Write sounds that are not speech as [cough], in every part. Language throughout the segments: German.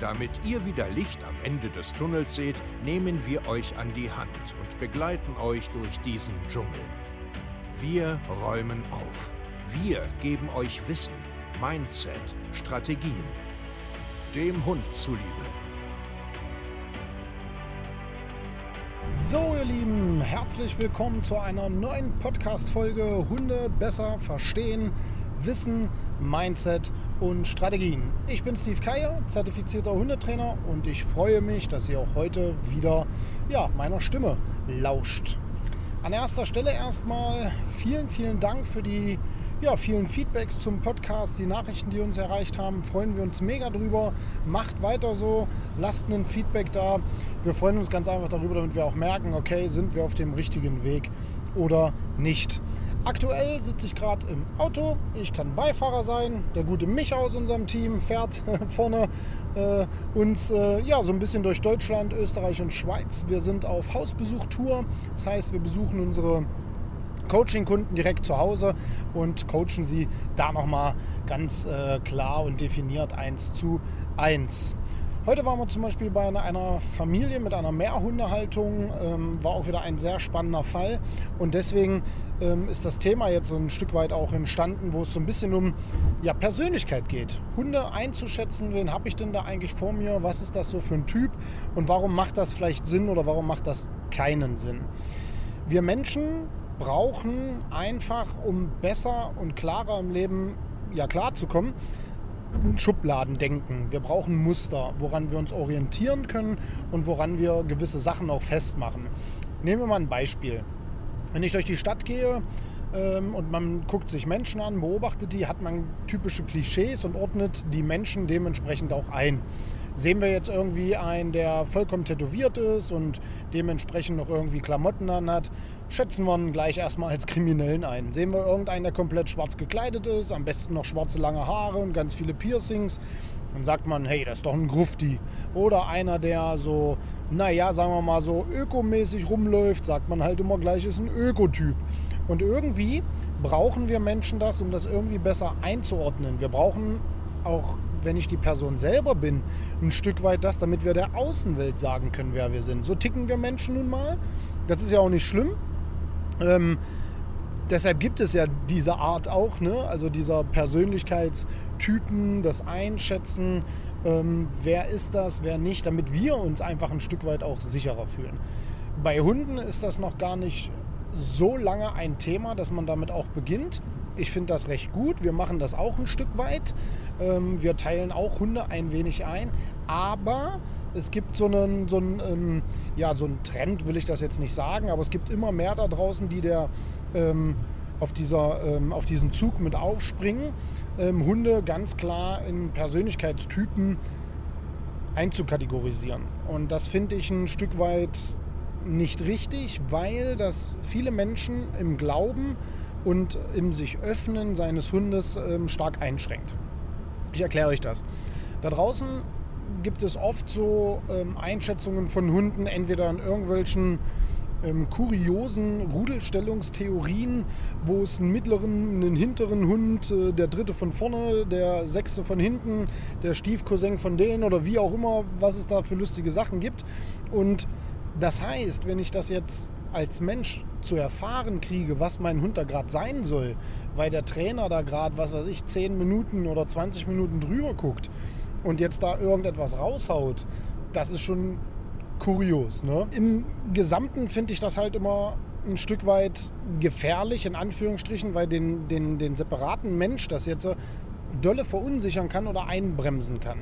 Damit ihr wieder Licht am Ende des Tunnels seht, nehmen wir euch an die Hand und begleiten euch durch diesen Dschungel. Wir räumen auf. Wir geben euch Wissen, Mindset, Strategien. Dem Hund zuliebe. So, ihr Lieben, herzlich willkommen zu einer neuen Podcast-Folge Hunde besser verstehen, Wissen, Mindset und Strategien. Ich bin Steve Keier, zertifizierter Hundetrainer und ich freue mich, dass ihr auch heute wieder ja, meiner Stimme lauscht. An erster Stelle erstmal vielen, vielen Dank für die ja, vielen Feedbacks zum Podcast, die Nachrichten, die uns erreicht haben. Freuen wir uns mega drüber. Macht weiter so, lasst ein Feedback da. Wir freuen uns ganz einfach darüber, damit wir auch merken, okay, sind wir auf dem richtigen Weg oder nicht. Aktuell sitze ich gerade im Auto. Ich kann Beifahrer sein. Der gute Micha aus unserem Team fährt [laughs] vorne äh, uns äh, ja, so ein bisschen durch Deutschland, Österreich und Schweiz. Wir sind auf Hausbesuchtour. Das heißt, wir besuchen unsere Coaching-Kunden direkt zu Hause und coachen sie da nochmal ganz äh, klar und definiert eins zu eins. Heute waren wir zum Beispiel bei einer Familie mit einer Mehrhundehaltung. Ähm, war auch wieder ein sehr spannender Fall. Und deswegen ähm, ist das Thema jetzt so ein Stück weit auch entstanden, wo es so ein bisschen um ja, Persönlichkeit geht. Hunde einzuschätzen, wen habe ich denn da eigentlich vor mir? Was ist das so für ein Typ? Und warum macht das vielleicht Sinn oder warum macht das keinen Sinn? Wir Menschen brauchen einfach, um besser und klarer im Leben ja, klarzukommen, Schubladen denken. Wir brauchen Muster, woran wir uns orientieren können und woran wir gewisse Sachen auch festmachen. Nehmen wir mal ein Beispiel. Wenn ich durch die Stadt gehe ähm, und man guckt sich Menschen an, beobachtet die, hat man typische Klischees und ordnet die Menschen dementsprechend auch ein. Sehen wir jetzt irgendwie einen, der vollkommen tätowiert ist und dementsprechend noch irgendwie Klamotten an hat, schätzen wir ihn gleich erstmal als Kriminellen ein. Sehen wir irgendeinen, der komplett schwarz gekleidet ist, am besten noch schwarze lange Haare und ganz viele Piercings, dann sagt man, hey, das ist doch ein Grufti. Oder einer, der so, naja, sagen wir mal so ökomäßig rumläuft, sagt man halt immer gleich, ist ein Ökotyp. Und irgendwie brauchen wir Menschen das, um das irgendwie besser einzuordnen. Wir brauchen auch wenn ich die Person selber bin, ein Stück weit das, damit wir der Außenwelt sagen können, wer wir sind. So ticken wir Menschen nun mal. Das ist ja auch nicht schlimm. Ähm, deshalb gibt es ja diese Art auch, ne? also dieser Persönlichkeitstypen, das Einschätzen, ähm, wer ist das, wer nicht, damit wir uns einfach ein Stück weit auch sicherer fühlen. Bei Hunden ist das noch gar nicht so lange ein Thema, dass man damit auch beginnt. Ich finde das recht gut. Wir machen das auch ein Stück weit. Ähm, wir teilen auch Hunde ein wenig ein. Aber es gibt so einen, so einen, ähm, ja, so einen Trend, will ich das jetzt nicht sagen, aber es gibt immer mehr da draußen, die der ähm, auf, dieser, ähm, auf diesen Zug mit aufspringen, ähm, Hunde ganz klar in Persönlichkeitstypen einzukategorisieren. Und das finde ich ein Stück weit nicht richtig, weil das viele Menschen im Glauben und im sich öffnen seines Hundes ähm, stark einschränkt. Ich erkläre euch das. Da draußen gibt es oft so ähm, Einschätzungen von Hunden, entweder in irgendwelchen ähm, kuriosen Rudelstellungstheorien, wo es einen mittleren, einen hinteren Hund, äh, der dritte von vorne, der sechste von hinten, der Stiefcousin von denen oder wie auch immer, was es da für lustige Sachen gibt. Und das heißt, wenn ich das jetzt als Mensch zu erfahren kriege, was mein Hund da gerade sein soll, weil der Trainer da gerade, was weiß ich, 10 Minuten oder 20 Minuten drüber guckt und jetzt da irgendetwas raushaut, das ist schon kurios. Ne? Im Gesamten finde ich das halt immer ein Stück weit gefährlich, in Anführungsstrichen, weil den, den, den separaten Mensch das jetzt dolle verunsichern kann oder einbremsen kann.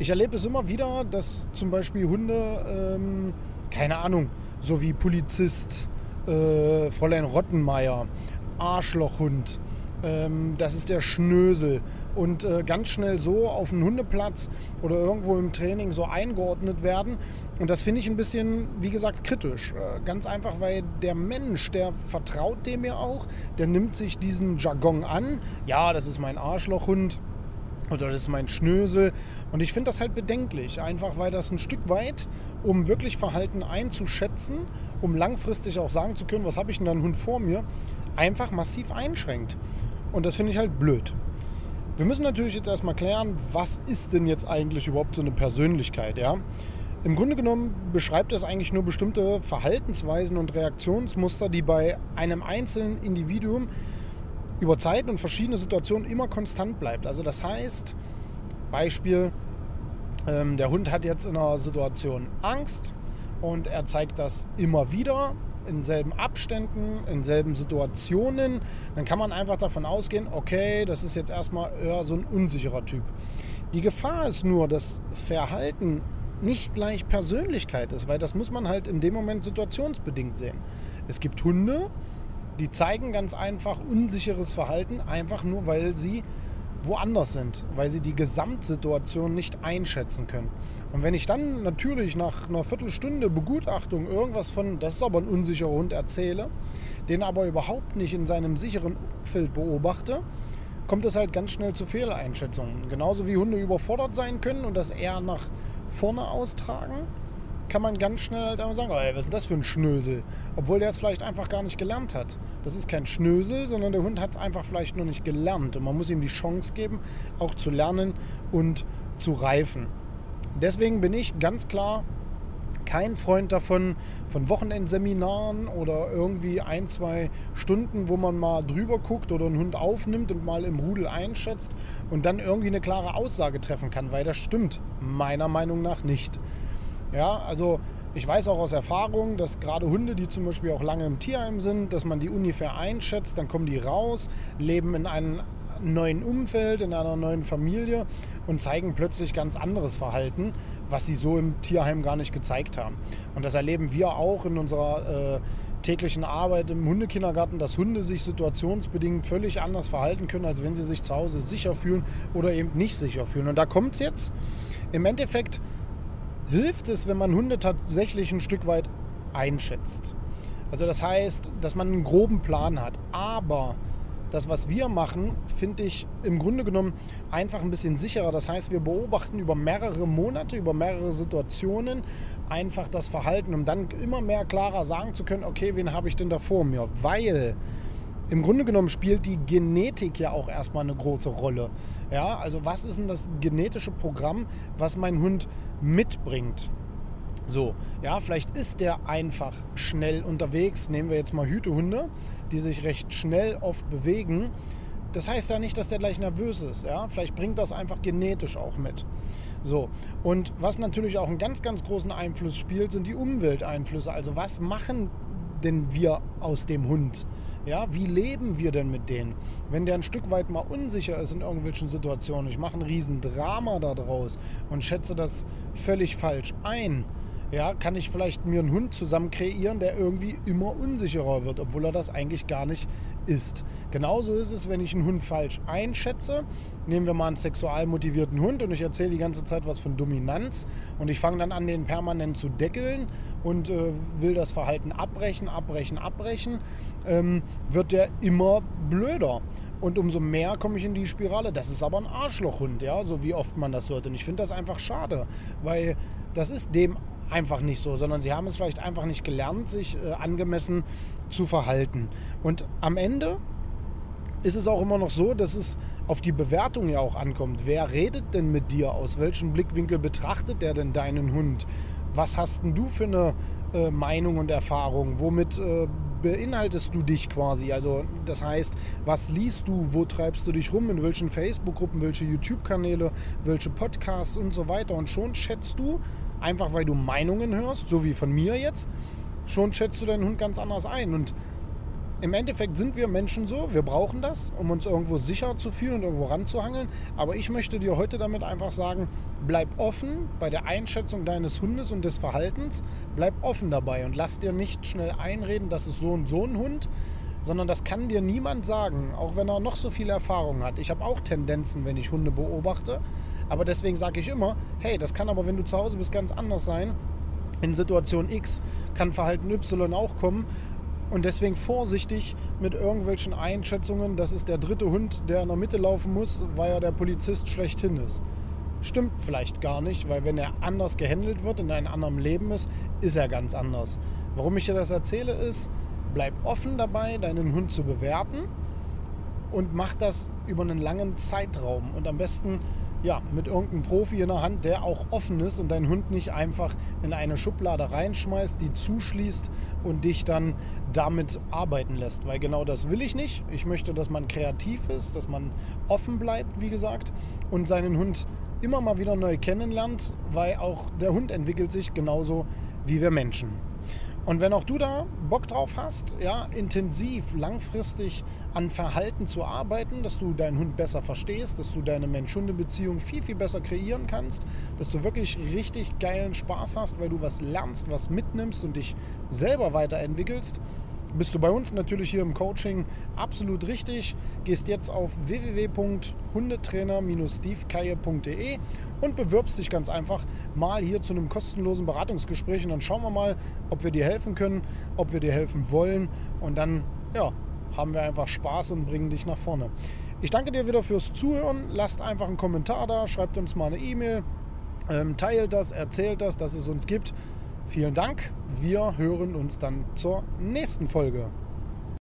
Ich erlebe es immer wieder, dass zum Beispiel Hunde, ähm, keine Ahnung, so wie Polizist, äh, Fräulein Rottenmeier, Arschlochhund, ähm, das ist der Schnösel. Und äh, ganz schnell so auf einen Hundeplatz oder irgendwo im Training so eingeordnet werden. Und das finde ich ein bisschen, wie gesagt, kritisch. Äh, ganz einfach, weil der Mensch, der vertraut dem ja auch, der nimmt sich diesen Jargon an. Ja, das ist mein Arschlochhund oder das ist mein Schnösel. Und ich finde das halt bedenklich, einfach weil das ein Stück weit, um wirklich Verhalten einzuschätzen, um langfristig auch sagen zu können, was habe ich denn da einen Hund vor mir, einfach massiv einschränkt. Und das finde ich halt blöd. Wir müssen natürlich jetzt erstmal klären, was ist denn jetzt eigentlich überhaupt so eine Persönlichkeit, ja? Im Grunde genommen beschreibt es eigentlich nur bestimmte Verhaltensweisen und Reaktionsmuster, die bei einem einzelnen Individuum über Zeit und verschiedene Situationen immer konstant bleibt. Also das heißt, Beispiel, ähm, der Hund hat jetzt in einer Situation Angst und er zeigt das immer wieder in selben Abständen, in selben Situationen, dann kann man einfach davon ausgehen, okay, das ist jetzt erstmal eher so ein unsicherer Typ. Die Gefahr ist nur, dass Verhalten nicht gleich Persönlichkeit ist, weil das muss man halt in dem Moment situationsbedingt sehen. Es gibt Hunde, die zeigen ganz einfach unsicheres Verhalten, einfach nur weil sie woanders sind, weil sie die Gesamtsituation nicht einschätzen können. Und wenn ich dann natürlich nach einer Viertelstunde Begutachtung irgendwas von, das ist aber ein unsicherer Hund, erzähle, den aber überhaupt nicht in seinem sicheren Umfeld beobachte, kommt es halt ganz schnell zu Fehleinschätzungen. Genauso wie Hunde überfordert sein können und das eher nach vorne austragen, kann man ganz schnell halt einfach sagen, oh, was ist denn das für ein Schnösel? Obwohl der es vielleicht einfach gar nicht gelernt hat. Das ist kein Schnösel, sondern der Hund hat es einfach vielleicht nur nicht gelernt. Und man muss ihm die Chance geben, auch zu lernen und zu reifen. Deswegen bin ich ganz klar kein Freund davon, von Wochenendseminaren oder irgendwie ein, zwei Stunden, wo man mal drüber guckt oder einen Hund aufnimmt und mal im Rudel einschätzt und dann irgendwie eine klare Aussage treffen kann, weil das stimmt meiner Meinung nach nicht. Ja, also ich weiß auch aus Erfahrung, dass gerade Hunde, die zum Beispiel auch lange im Tierheim sind, dass man die ungefähr einschätzt, dann kommen die raus, leben in einem neuen Umfeld, in einer neuen Familie und zeigen plötzlich ganz anderes Verhalten, was sie so im Tierheim gar nicht gezeigt haben. Und das erleben wir auch in unserer äh, täglichen Arbeit im Hundekindergarten, dass Hunde sich situationsbedingt völlig anders verhalten können, als wenn sie sich zu Hause sicher fühlen oder eben nicht sicher fühlen. Und da kommt es jetzt. Im Endeffekt hilft es, wenn man Hunde tatsächlich ein Stück weit einschätzt. Also das heißt, dass man einen groben Plan hat. Aber das, was wir machen, finde ich im Grunde genommen einfach ein bisschen sicherer. Das heißt, wir beobachten über mehrere Monate, über mehrere Situationen einfach das Verhalten, um dann immer mehr klarer sagen zu können, okay, wen habe ich denn da vor mir? Weil im Grunde genommen spielt die Genetik ja auch erstmal eine große Rolle. Ja, also was ist denn das genetische Programm, was mein Hund mitbringt? So, ja, vielleicht ist der einfach schnell unterwegs. Nehmen wir jetzt mal Hütehunde, die sich recht schnell oft bewegen. Das heißt ja nicht, dass der gleich nervös ist. Ja? Vielleicht bringt das einfach genetisch auch mit. So, und was natürlich auch einen ganz, ganz großen Einfluss spielt, sind die Umwelteinflüsse. Also was machen denn wir aus dem Hund? Ja, wie leben wir denn mit denen? Wenn der ein Stück weit mal unsicher ist in irgendwelchen Situationen, ich mache ein Riesendrama daraus und schätze das völlig falsch ein, ja, kann ich vielleicht mir einen Hund zusammen kreieren, der irgendwie immer unsicherer wird, obwohl er das eigentlich gar nicht ist. Genauso ist es, wenn ich einen Hund falsch einschätze. Nehmen wir mal einen sexual motivierten Hund und ich erzähle die ganze Zeit was von Dominanz und ich fange dann an, den permanent zu deckeln und äh, will das Verhalten abbrechen, abbrechen, abbrechen, ähm, wird der immer blöder. Und umso mehr komme ich in die Spirale. Das ist aber ein Arschlochhund, ja, so wie oft man das hört. Und ich finde das einfach schade, weil das ist dem einfach nicht so, sondern sie haben es vielleicht einfach nicht gelernt, sich äh, angemessen zu verhalten. Und am Ende ist es auch immer noch so, dass es auf die Bewertung ja auch ankommt. Wer redet denn mit dir? Aus welchem Blickwinkel betrachtet der denn deinen Hund? Was hast denn du für eine äh, Meinung und Erfahrung? Womit äh, beinhaltest du dich quasi? Also das heißt, was liest du, wo treibst du dich rum, in welchen Facebook-Gruppen, welche YouTube-Kanäle, welche Podcasts und so weiter. Und schon schätzt du, einfach weil du Meinungen hörst, so wie von mir jetzt, schon schätzt du deinen Hund ganz anders ein. Und im Endeffekt sind wir Menschen so, wir brauchen das, um uns irgendwo sicher zu fühlen und irgendwo ranzuhangeln. Aber ich möchte dir heute damit einfach sagen, bleib offen bei der Einschätzung deines Hundes und des Verhaltens. Bleib offen dabei und lass dir nicht schnell einreden, das ist so und so ein Hund. Sondern das kann dir niemand sagen, auch wenn er noch so viel Erfahrung hat. Ich habe auch Tendenzen, wenn ich Hunde beobachte, aber deswegen sage ich immer, hey, das kann aber, wenn du zu Hause bist, ganz anders sein. In Situation X kann Verhalten Y auch kommen und deswegen vorsichtig mit irgendwelchen Einschätzungen, das ist der dritte Hund, der in der Mitte laufen muss, weil er der Polizist schlechthin ist. Stimmt vielleicht gar nicht, weil wenn er anders gehandelt wird, in einem anderen Leben ist, ist er ganz anders. Warum ich dir das erzähle, ist, bleib offen dabei, deinen Hund zu bewerten und mach das über einen langen Zeitraum und am besten ja, mit irgendeinem Profi in der Hand, der auch offen ist und deinen Hund nicht einfach in eine Schublade reinschmeißt, die zuschließt und dich dann damit arbeiten lässt. Weil genau das will ich nicht. Ich möchte, dass man kreativ ist, dass man offen bleibt, wie gesagt, und seinen Hund immer mal wieder neu kennenlernt, weil auch der Hund entwickelt sich genauso wie wir Menschen. Und wenn auch du da Bock drauf hast, ja, intensiv, langfristig an Verhalten zu arbeiten, dass du deinen Hund besser verstehst, dass du deine Mensch-Hunde-Beziehung viel, viel besser kreieren kannst, dass du wirklich richtig geilen Spaß hast, weil du was lernst, was mitnimmst und dich selber weiterentwickelst, bist du bei uns natürlich hier im Coaching absolut richtig. Gehst jetzt auf www.hundetrainer-stevekeier.de und bewirbst dich ganz einfach mal hier zu einem kostenlosen Beratungsgespräch und dann schauen wir mal, ob wir dir helfen können, ob wir dir helfen wollen und dann ja, haben wir einfach Spaß und bringen dich nach vorne. Ich danke dir wieder fürs Zuhören. Lasst einfach einen Kommentar da, schreibt uns mal eine E-Mail, ähm, teilt das, erzählt das, dass es uns gibt. Vielen Dank. Wir hören uns dann zur nächsten Folge.